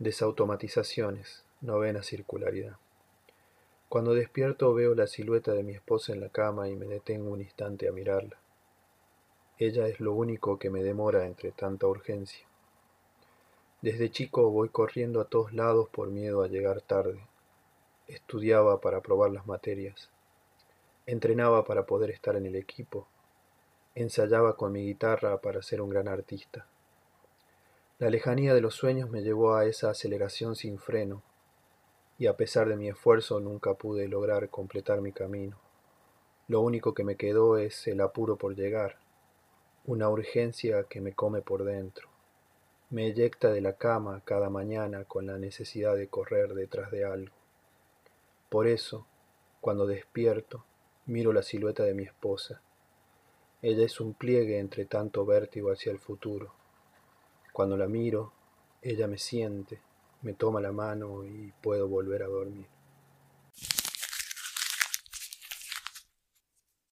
Desautomatizaciones, novena circularidad. Cuando despierto veo la silueta de mi esposa en la cama y me detengo un instante a mirarla. Ella es lo único que me demora entre tanta urgencia. Desde chico voy corriendo a todos lados por miedo a llegar tarde. Estudiaba para probar las materias. Entrenaba para poder estar en el equipo. Ensayaba con mi guitarra para ser un gran artista. La lejanía de los sueños me llevó a esa aceleración sin freno, y a pesar de mi esfuerzo nunca pude lograr completar mi camino. Lo único que me quedó es el apuro por llegar, una urgencia que me come por dentro. Me eyecta de la cama cada mañana con la necesidad de correr detrás de algo. Por eso, cuando despierto, miro la silueta de mi esposa. Ella es un pliegue entre tanto vértigo hacia el futuro cuando la miro, ella me siente, me toma la mano y puedo volver a dormir.